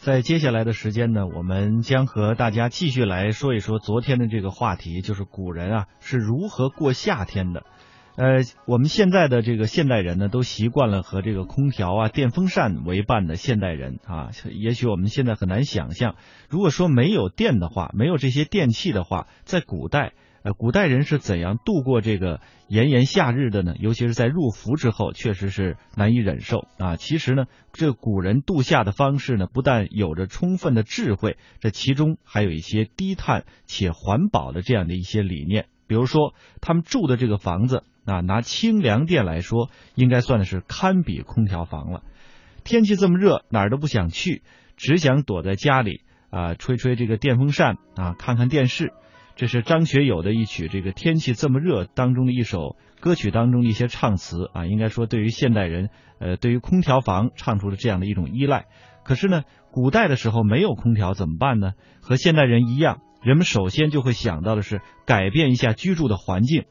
在接下来的时间呢，我们将和大家继续来说一说昨天的这个话题，就是古人啊是如何过夏天的。呃，我们现在的这个现代人呢，都习惯了和这个空调啊、电风扇为伴的现代人啊，也许我们现在很难想象，如果说没有电的话，没有这些电器的话，在古代。呃，古代人是怎样度过这个炎炎夏日的呢？尤其是在入伏之后，确实是难以忍受啊。其实呢，这古人度夏的方式呢，不但有着充分的智慧，这其中还有一些低碳且环保的这样的一些理念。比如说，他们住的这个房子啊，拿清凉殿来说，应该算的是堪比空调房了。天气这么热，哪儿都不想去，只想躲在家里啊，吹吹这个电风扇啊，看看电视。这是张学友的一曲《这个天气这么热》当中的一首歌曲当中的一些唱词啊，应该说对于现代人，呃，对于空调房唱出了这样的一种依赖。可是呢，古代的时候没有空调怎么办呢？和现代人一样，人们首先就会想到的是改变一下居住的环境。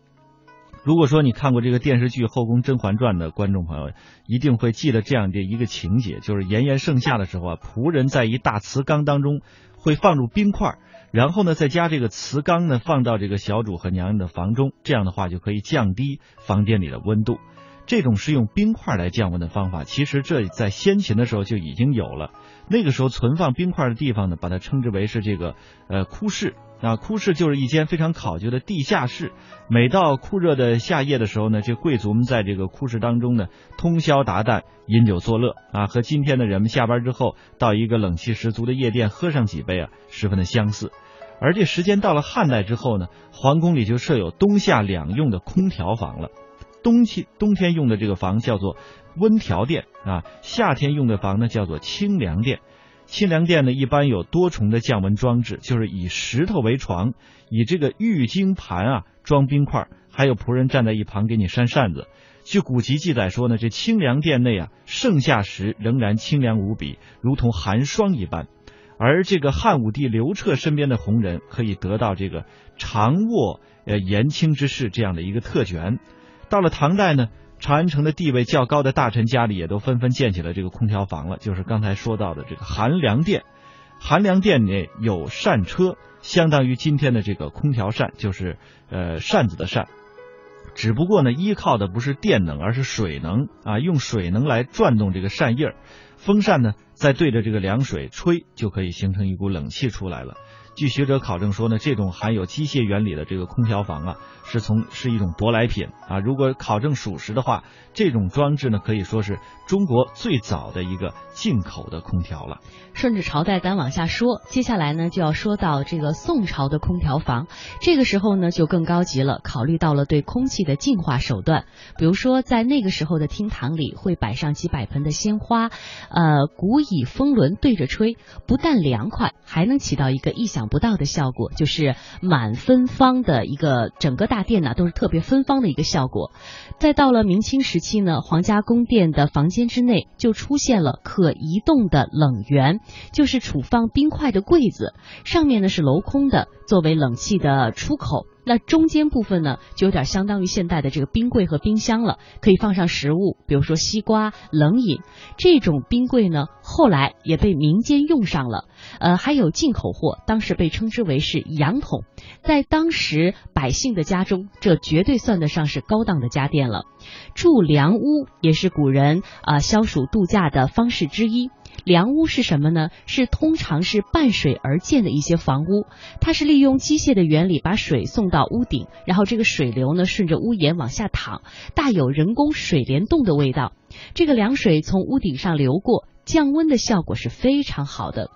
如果说你看过这个电视剧《后宫甄嬛传》的观众朋友，一定会记得这样的一个情节，就是炎炎盛夏的时候啊，仆人在一大瓷缸当中会放入冰块。然后呢，再加这个瓷缸呢，放到这个小主和娘娘的房中，这样的话就可以降低房间里的温度。这种是用冰块来降温的方法，其实这在先秦的时候就已经有了。那个时候存放冰块的地方呢，把它称之为是这个呃枯室啊，枯室就是一间非常考究的地下室。每到酷热的夏夜的时候呢，这贵族们在这个枯室当中呢，通宵达旦饮酒作乐啊，和今天的人们下班之后到一个冷气十足的夜店喝上几杯啊，十分的相似。而这时间到了汉代之后呢，皇宫里就设有冬夏两用的空调房了。冬季冬天用的这个房叫做温调殿啊，夏天用的房呢叫做清凉殿。清凉殿呢一般有多重的降温装置，就是以石头为床，以这个玉晶盘啊装冰块，还有仆人站在一旁给你扇扇子。据古籍记载说呢，这清凉殿内啊，盛夏时仍然清凉无比，如同寒霜一般。而这个汉武帝刘彻身边的红人可以得到这个长卧呃延清之事这样的一个特权。到了唐代呢，长安城的地位较高的大臣家里也都纷纷建起了这个空调房了，就是刚才说到的这个寒凉殿。寒凉殿内有扇车，相当于今天的这个空调扇，就是呃扇子的扇。只不过呢，依靠的不是电能，而是水能啊，用水能来转动这个扇叶。风扇呢，再对着这个凉水吹，就可以形成一股冷气出来了。据学者考证说呢，这种含有机械原理的这个空调房啊，是从是一种舶来品啊。如果考证属实的话，这种装置呢，可以说是中国最早的一个进口的空调了。顺着朝代咱往下说，接下来呢就要说到这个宋朝的空调房。这个时候呢就更高级了，考虑到了对空气的净化手段，比如说在那个时候的厅堂里会摆上几百盆的鲜花，呃，古以风轮对着吹，不但凉快，还能起到一个意想。不到的效果就是满芬芳的一个整个大殿呢都是特别芬芳的一个效果。再到了明清时期呢，皇家宫殿的房间之内就出现了可移动的冷源，就是储放冰块的柜子，上面呢是镂空的，作为冷气的出口。那中间部分呢，就有点相当于现代的这个冰柜和冰箱了，可以放上食物，比如说西瓜、冷饮。这种冰柜呢，后来也被民间用上了。呃，还有进口货，当时被称之为是洋桶，在当时百姓的家中，这绝对算得上是高档的家电了。住凉屋也是古人啊消暑度假的方式之一。梁屋是什么呢？是通常是伴水而建的一些房屋，它是利用机械的原理把水送到屋顶，然后这个水流呢顺着屋檐往下淌，大有人工水帘洞的味道。这个凉水从屋顶上流过。降温的效果是非常好的。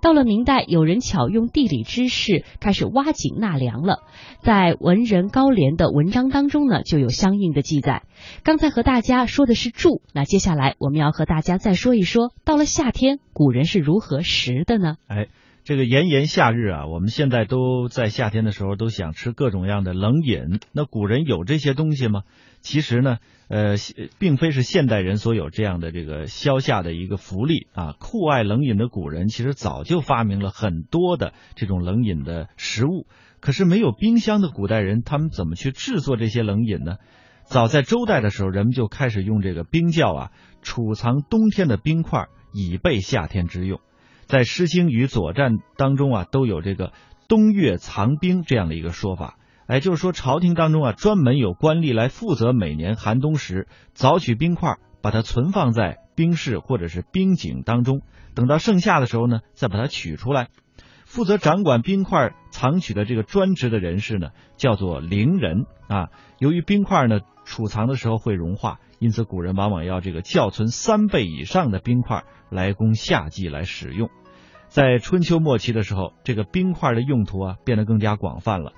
到了明代，有人巧用地理知识开始挖井纳凉了。在文人高廉的文章当中呢，就有相应的记载。刚才和大家说的是住，那接下来我们要和大家再说一说，到了夏天，古人是如何食的呢？哎。这个炎炎夏日啊，我们现在都在夏天的时候都想吃各种样的冷饮。那古人有这些东西吗？其实呢，呃，并非是现代人所有这样的这个消夏的一个福利啊。酷爱冷饮的古人其实早就发明了很多的这种冷饮的食物。可是没有冰箱的古代人，他们怎么去制作这些冷饮呢？早在周代的时候，人们就开始用这个冰窖啊，储藏冬天的冰块，以备夏天之用。在《诗经》与《左传》当中啊，都有这个“冬月藏冰”这样的一个说法。哎，就是说朝廷当中啊，专门有官吏来负责每年寒冬时凿取冰块，把它存放在冰室或者是冰井当中，等到盛夏的时候呢，再把它取出来。负责掌管冰块藏取的这个专职的人士呢，叫做陵人啊。由于冰块呢储藏的时候会融化，因此古人往往要这个窖存三倍以上的冰块来供夏季来使用。在春秋末期的时候，这个冰块的用途啊变得更加广泛了。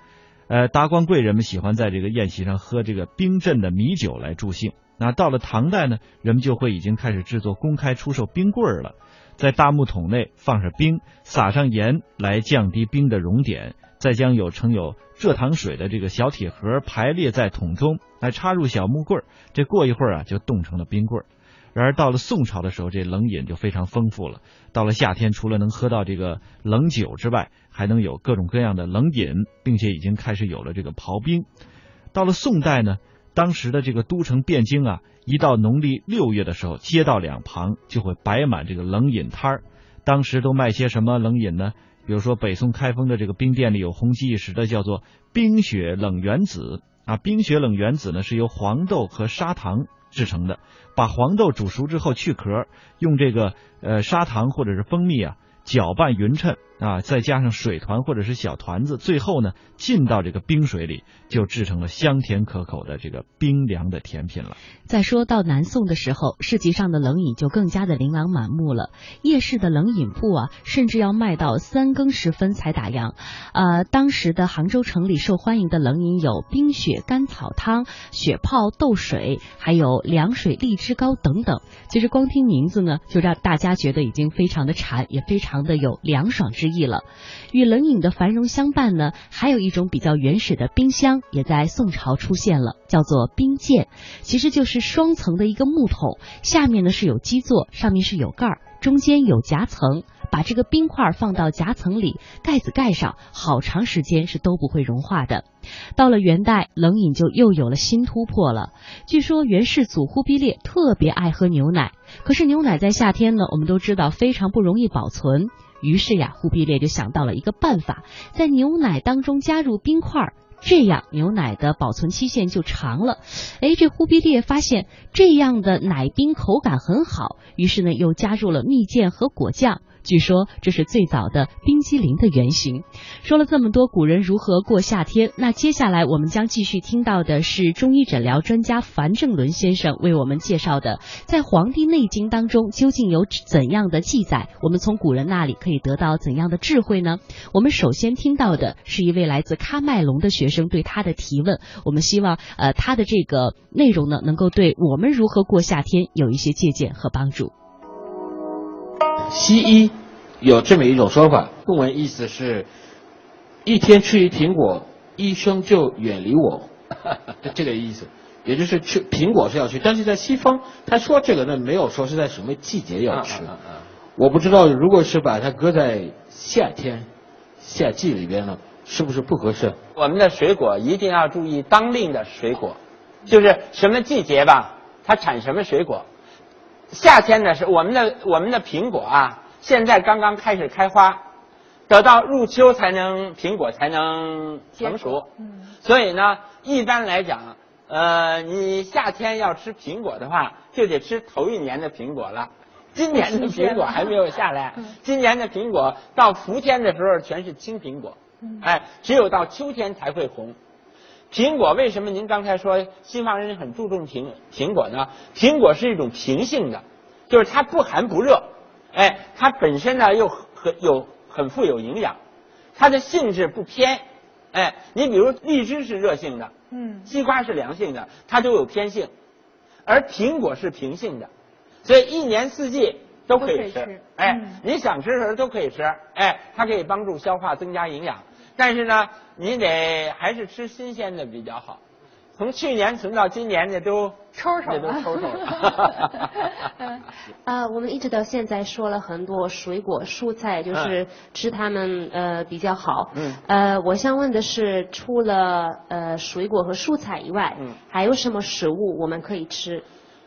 呃，达官贵人们喜欢在这个宴席上喝这个冰镇的米酒来助兴。那到了唐代呢，人们就会已经开始制作公开出售冰棍儿了。在大木桶内放上冰，撒上盐来降低冰的熔点，再将有盛有蔗糖水的这个小铁盒排列在桶中，来插入小木棍儿，这过一会儿啊就冻成了冰棍儿。然而到了宋朝的时候，这冷饮就非常丰富了。到了夏天，除了能喝到这个冷酒之外，还能有各种各样的冷饮，并且已经开始有了这个刨冰。到了宋代呢，当时的这个都城汴京啊，一到农历六月的时候，街道两旁就会摆满这个冷饮摊儿。当时都卖些什么冷饮呢？比如说北宋开封的这个冰店里有红极一时的叫做冰雪冷原子啊，冰雪冷原子呢是由黄豆和砂糖。制成的，把黄豆煮熟之后去壳，用这个呃砂糖或者是蜂蜜啊搅拌匀称。啊，再加上水团或者是小团子，最后呢浸到这个冰水里，就制成了香甜可口的这个冰凉的甜品了。再说到南宋的时候，市集上的冷饮就更加的琳琅满目了。夜市的冷饮铺啊，甚至要卖到三更时分才打烊。呃，当时的杭州城里受欢迎的冷饮有冰雪甘草汤、雪泡豆水，还有凉水荔枝糕等等。其实光听名字呢，就让大家觉得已经非常的馋，也非常的有凉爽之。意意了，与冷饮的繁荣相伴呢，还有一种比较原始的冰箱也在宋朝出现了，叫做冰鉴，其实就是双层的一个木桶，下面呢是有基座，上面是有盖儿，中间有夹层，把这个冰块放到夹层里，盖子盖上，好长时间是都不会融化的。到了元代，冷饮就又有了新突破了。据说元世祖忽必烈特别爱喝牛奶，可是牛奶在夏天呢，我们都知道非常不容易保存。于是呀，忽必烈就想到了一个办法，在牛奶当中加入冰块，这样牛奶的保存期限就长了。哎，这忽必烈发现这样的奶冰口感很好，于是呢，又加入了蜜饯和果酱。据说这是最早的冰激凌的原型。说了这么多古人如何过夏天，那接下来我们将继续听到的是中医诊疗专家樊正伦先生为我们介绍的，在《黄帝内经》当中究竟有怎样的记载？我们从古人那里可以得到怎样的智慧呢？我们首先听到的是一位来自喀麦隆的学生对他的提问。我们希望，呃，他的这个内容呢，能够对我们如何过夏天有一些借鉴和帮助。西医有这么一种说法，中文意思是：一天吃一苹果，医生就远离我。这个意思，也就是吃苹果是要吃，但是在西方他说这个呢，没有说是在什么季节要吃。我不知道，如果是把它搁在夏天夏季里边呢，是不是不合适？我们的水果一定要注意当令的水果，就是什么季节吧，它产什么水果。夏天呢是我们的我们的苹果啊，现在刚刚开始开花，等到入秋才能苹果才能成熟。嗯，所以呢，一般来讲，呃，你夏天要吃苹果的话，就得吃头一年的苹果了。今年的苹果还没有下来，今年的苹果到伏天的时候全是青苹果，哎，只有到秋天才会红。苹果为什么您刚才说西方人很注重苹苹果呢？苹果是一种平性的，就是它不寒不热，哎，它本身呢又很有很富有营养，它的性质不偏，哎，你比如荔枝是热性的，嗯，西瓜是凉性的，它都有偏性，而苹果是平性的，所以一年四季都可以吃以吃。哎嗯，你想吃的时候都可以吃。哎，它可以帮助消化，增加营养。但是呢，你得还是吃新鲜的比较好。从去年存到今年，那都抽抽那都了抽抽了。啊，我们一直到现在说了很多水果、蔬菜，就是吃它们呃比较好。嗯呃，我想问的是，除了呃水果和蔬菜以外，嗯还有什么食物我们可以吃？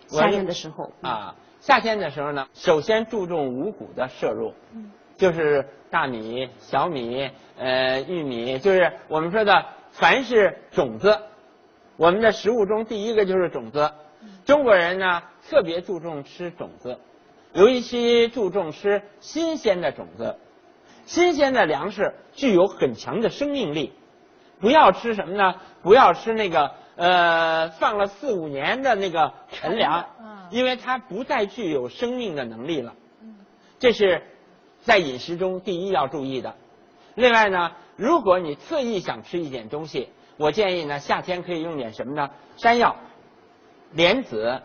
夏天的时候。啊，夏天的时候呢，首先注重五谷的摄入，就是大米、小米、呃玉米，就是我们说的凡是种子，我们的食物中第一个就是种子。中国人呢特别注重吃种子，尤其注重吃新鲜的种子。新鲜的粮食具有很强的生命力，不要吃什么呢？不要吃那个呃放了四五年的那个陈粮嗯，因为它不再具有生命的能力了。这是在饮食中第一要注意的。另外呢，如果你特意想吃一点东西，我建议呢，夏天可以用点什么呢？山药、莲子、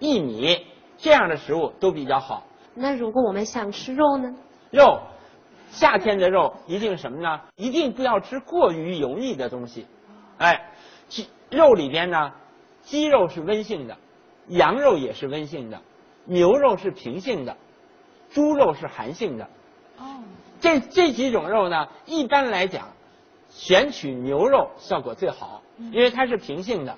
薏米这样的食物都比较好。那如果我们想吃肉呢？肉，夏天的肉一定什么呢？一定不要吃过于油腻的东西。哎，鸡肉里边呢，鸡肉是温性的，羊肉也是温性的，牛肉是平性的，猪肉是寒性的。哦，这这几种肉呢，一般来讲，选取牛肉效果最好，因为它是平性的。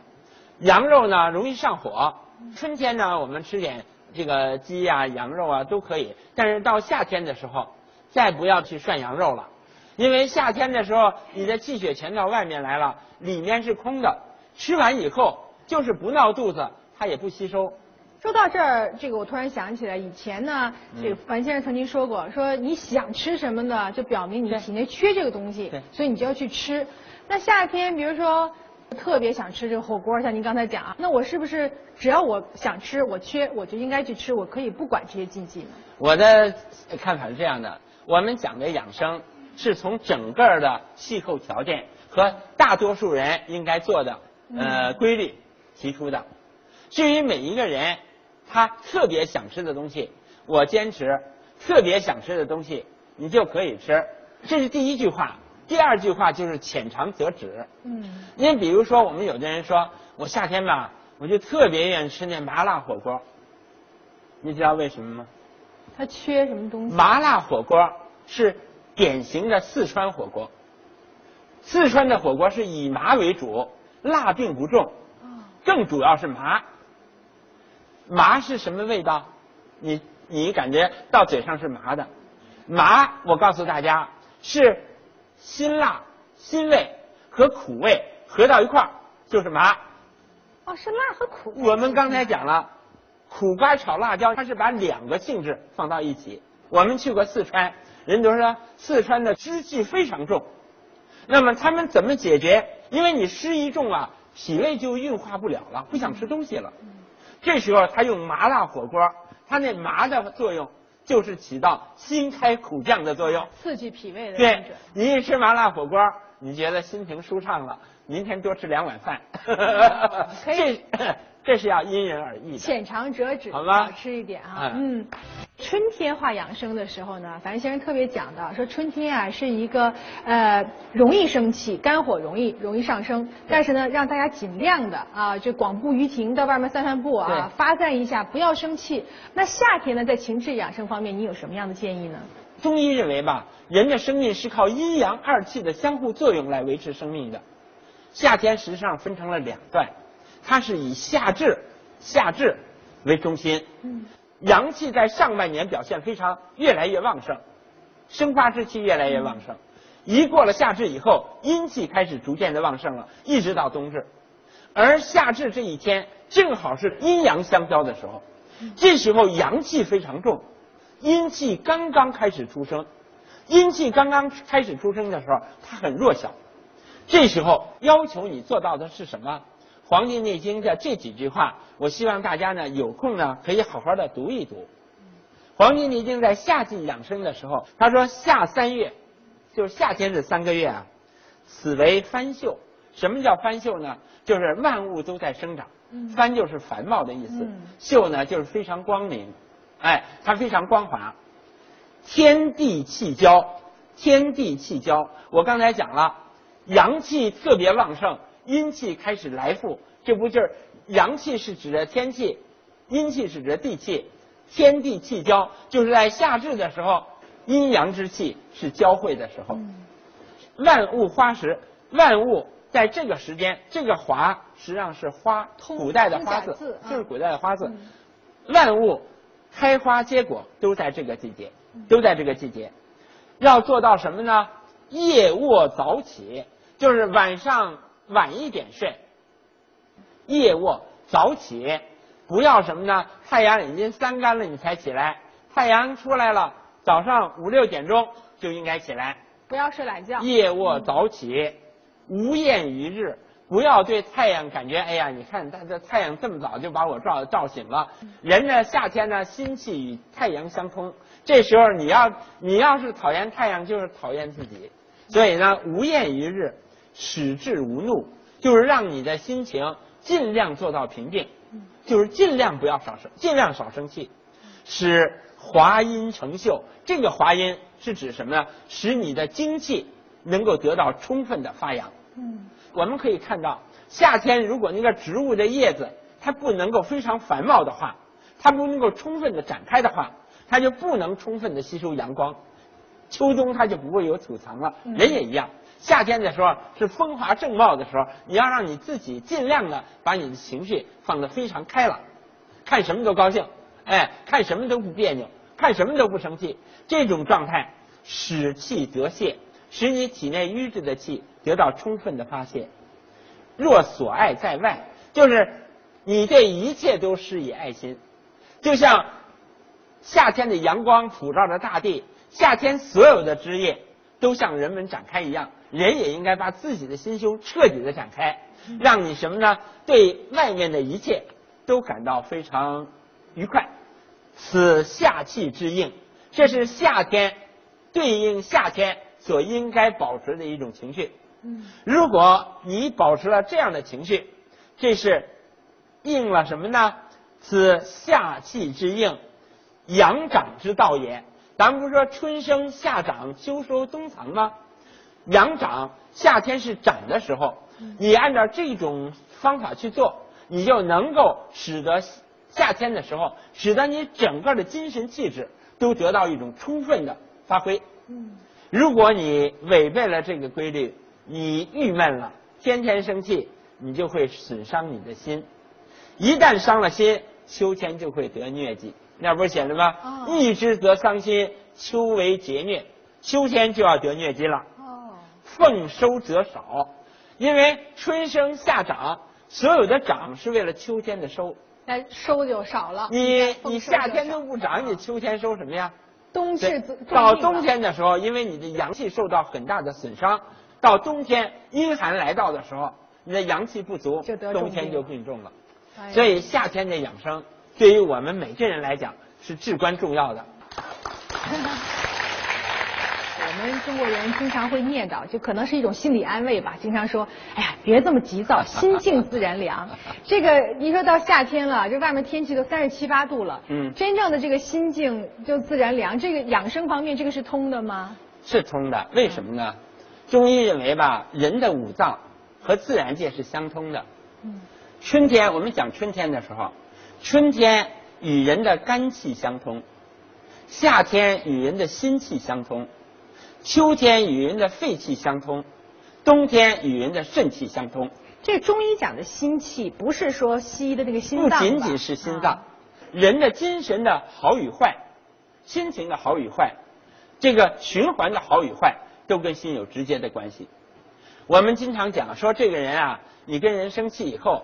羊肉呢容易上火，春天呢我们吃点这个鸡呀、羊肉啊都可以，但是到夏天的时候，再不要去涮羊肉了，因为夏天的时候你的气血全到外面来了，里面是空的，吃完以后就是不闹肚子，它也不吸收。说到这儿，这个我突然想起来，以前呢，嗯这个樊先生曾经说过，说你想吃什么呢，就表明你对体内缺这个东西对，所以你就要去吃。那夏天，比如说特别想吃这个火锅，像您刚才讲啊，那我是不是只要我想吃，我缺，我就应该去吃，我可以不管这些禁忌呢？我的看法是这样的：我们讲的养生是从整个的气候条件和大多数人应该做的呃规律提出的。至于每一个人他特别想吃的东西，我坚持特别想吃的东西你就可以吃，这是第一句话。第二句话就是浅尝辄止。嗯，你比如说，我们有的人说，我夏天吧，我就特别愿意吃那麻辣火锅。你知道为什么吗？它缺什么东西？麻辣火锅是典型的四川火锅。四川的火锅是以麻为主，辣并不重，更主要是麻。麻是什么味道？你你感觉到嘴上是麻的。麻，我告诉大家是辛辣、辛味和苦味合到一块儿就是麻。哦，是辣和苦。我们刚才讲了，苦瓜炒辣椒，它是把两个性质放到一起。我们去过四川，人都说四川的湿气非常重。那么他们怎么解决？因为你湿一重啊，脾胃就运化不了了，不想吃东西了。这时候他用麻辣火锅，他那麻的作用就是起到辛开苦降的作用。刺激脾胃的对。你一吃麻辣火锅，你觉得心情舒畅了，明天多吃两碗饭。这这是要因人而异的。浅尝辄止，好吧少吃一点啊。嗯嗯，春天话养生的时候呢，樊先生特别讲到说，春天啊是一个呃容易生气，肝火容易容易上升，但是呢，让大家尽量的啊，就广步于庭，到外面散散步啊，发散一下，不要生气。那夏天呢，在情志养生方面，你有什么样的建议呢？中医认为吧，人的生命是靠阴阳二气的相互作用来维持生命的。夏天实际上分成了两段，它是以夏至、夏至为中心，阳气在上半年表现非常越来越旺盛，生发之气越来越旺盛。一过了夏至以后，阴气开始逐渐的旺盛了，一直到冬至。而夏至这一天正好是阴阳相交的时候，这时候阳气非常重，阴气刚刚开始出生，阴气刚刚开始出生的时候，它很弱小。这时候要求你做到的是什么？《黄帝内经》的这几句话，我希望大家呢有空呢可以好好的读一读。《黄帝内经》在夏季养生的时候，他说夏三月，就是夏天这三个月啊，此为翻秀。什么叫翻秀呢？就是万物都在生长，翻就是繁茂的意思嗯，秀呢就是非常光明。哎，它非常光滑。天地气交，天地气交，我刚才讲了，阳气特别旺盛，阴气开始来复，这不就是阳气是指的天气，阴气是指的地气，天地气交，就是在夏至的时候，阴阳之气是交汇的时候。万物花时，万物在这个时间，这个华实际上是花，古代的花字就是古代的花字。万物开花结果都在这个季节，都在这个季节。要做到什么呢？夜卧早起，就是晚上晚一点睡。夜卧早起，不要什么呢？太阳已经三竿了你才起来，太阳出来了，早上五六点钟就应该起来。不要睡懒觉。夜卧早起，无厌于日。不要对太阳感觉，哎呀，你看它这太阳这么早就把我照照醒了。人呢，夏天呢，心气与太阳相通。这时候你要你要是讨厌太阳，就是讨厌自己。所以呢，无厌于日，使志无怒，就是让你的心情尽量做到平静，就是尽量不要少生，尽量少生气。使华阴成秀。这个华阴是指什么呢？使你的精气能够得到充分的发扬。嗯，我们可以看到，夏天如果那个植物的叶子它不能够非常繁茂的话，它不能够充分的展开的话，它就不能充分的吸收阳光。秋冬它就不会有储藏了。人也一样，夏天的时候是风华正茂的时候，你要让你自己尽量的把你的情绪放得非常开朗，看什么都高兴，哎，看什么都不别扭，看什么都不生气。这种状态使气得泄，使你体内瘀滞的气得到充分的发泄。若所爱在外，就是你对一切都施以爱心，就像夏天的阳光普照着大地，夏天所有的枝叶都向人们展开一样，人也应该把自己的心胸彻底的展开，让你什么呢？对外面的一切都感到非常愉快。此夏气之应，这是夏天对应夏天所应该保持的一种情绪。如果你保持了这样的情绪，这是应了什么呢？此夏气之应，阳长之道也。咱们不是说春生夏长秋收冬藏吗？阳长，夏天是长的时候，你按照这种方法去做，你就能够使得夏天的时候，使得你整个的精神气质都得到一种充分的发挥。如果你违背了这个规律，你郁闷了，天天生气，你就会损伤你的心。一旦伤了心，秋天就会得疟疾。那不是写的吗？哦一之则伤心，秋为节疟。秋天就要得疟疾了。哦，奉收则少，因为春生夏长，所有的长是为了秋天的收。那收就少了。你你夏天都不长，你秋天收什么呀？冬对至到冬天的时候，因为你的阳气受到很大的损伤，到冬天阴寒来到的时候，你的阳气不足冬天就病重了。哎所以夏天的养生对于我们每个人来讲是至关重要的。我们中国人经常会念叨，就可能是一种心理安慰吧。经常说，哎呀，别这么急躁，心静自然凉。这个一说到夏天了，这外面天气都三十七八度了，嗯真正的这个心静就自然凉。这个养生方面，这个是通的吗？是通的，为什么呢？中医认为吧，人的五脏和自然界是相通的。嗯，春天，我们讲春天的时候，春天与人的肝气相通，夏天与人的心气相通，秋天与人的肺气相通，冬天与人的肾气相通。这中医讲的心气，不是说西医的那个心不脏不，仅仅是心脏啊，人的精神的好与坏，心情的好与坏，这个循环的好与坏，都跟心有直接的关系。我们经常讲说，这个人啊，你跟人生气以后，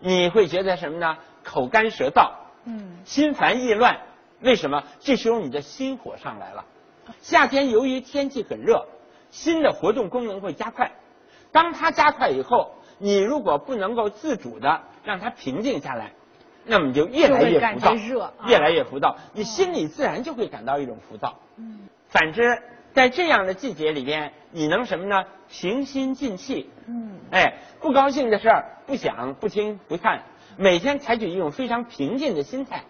你会觉得什么呢？口干舌燥，嗯，心烦意乱。为什么？这时候你的心火上来了。夏天由于天气很热，心的活动功能会加快。当它加快以后，你如果不能够自主的让它平静下来，那么你就越来越浮躁越来越浮躁，你心里自然就会感到一种浮躁。嗯反之，在这样的季节里边，你能什么呢？平心静气。嗯，哎，不高兴的事儿不想、不听、不看，每天采取一种非常平静的心态，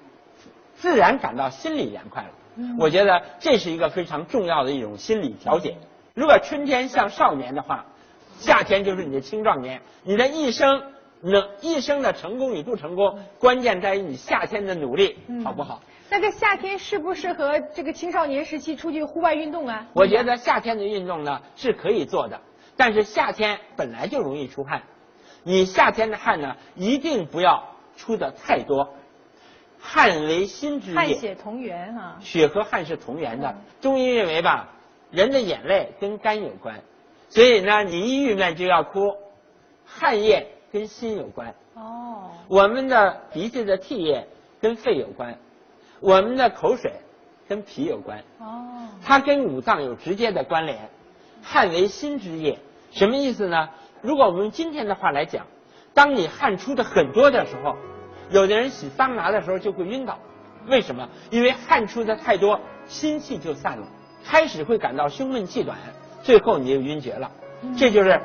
自然感到心里凉快了。我觉得这是一个非常重要的一种心理调节。如果春天像少年的话，夏天就是你的青壮年，你的一生能一生的成功与不成功，关键在于你夏天的努力好不好？那这夏天适不适合这个青少年时期出去户外运动啊？我觉得夏天的运动呢是可以做的，但是夏天本来就容易出汗，你夏天的汗呢一定不要出的太多。汗为心之液，汗血同源啊。血和汗是同源的。中医认为吧，人的眼泪跟肝有关，所以呢，你一郁闷就要哭。汗液跟心有关。哦。我们的鼻子的涕液跟肺有关，我们的口水跟脾有关。哦。它跟五脏有直接的关联。汗为心之液，什么意思呢？如果我们用今天的话来讲，当你汗出的很多的时候。有的人洗桑拿的时候就会晕倒，为什么？因为汗出的太多，心气就散了，开始会感到胸闷气短，最后你就晕厥了。这就是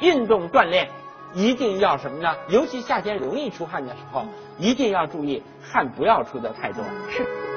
运动锻炼一定要什么呢？尤其夏天容易出汗的时候，一定要注意汗不要出的太多。是。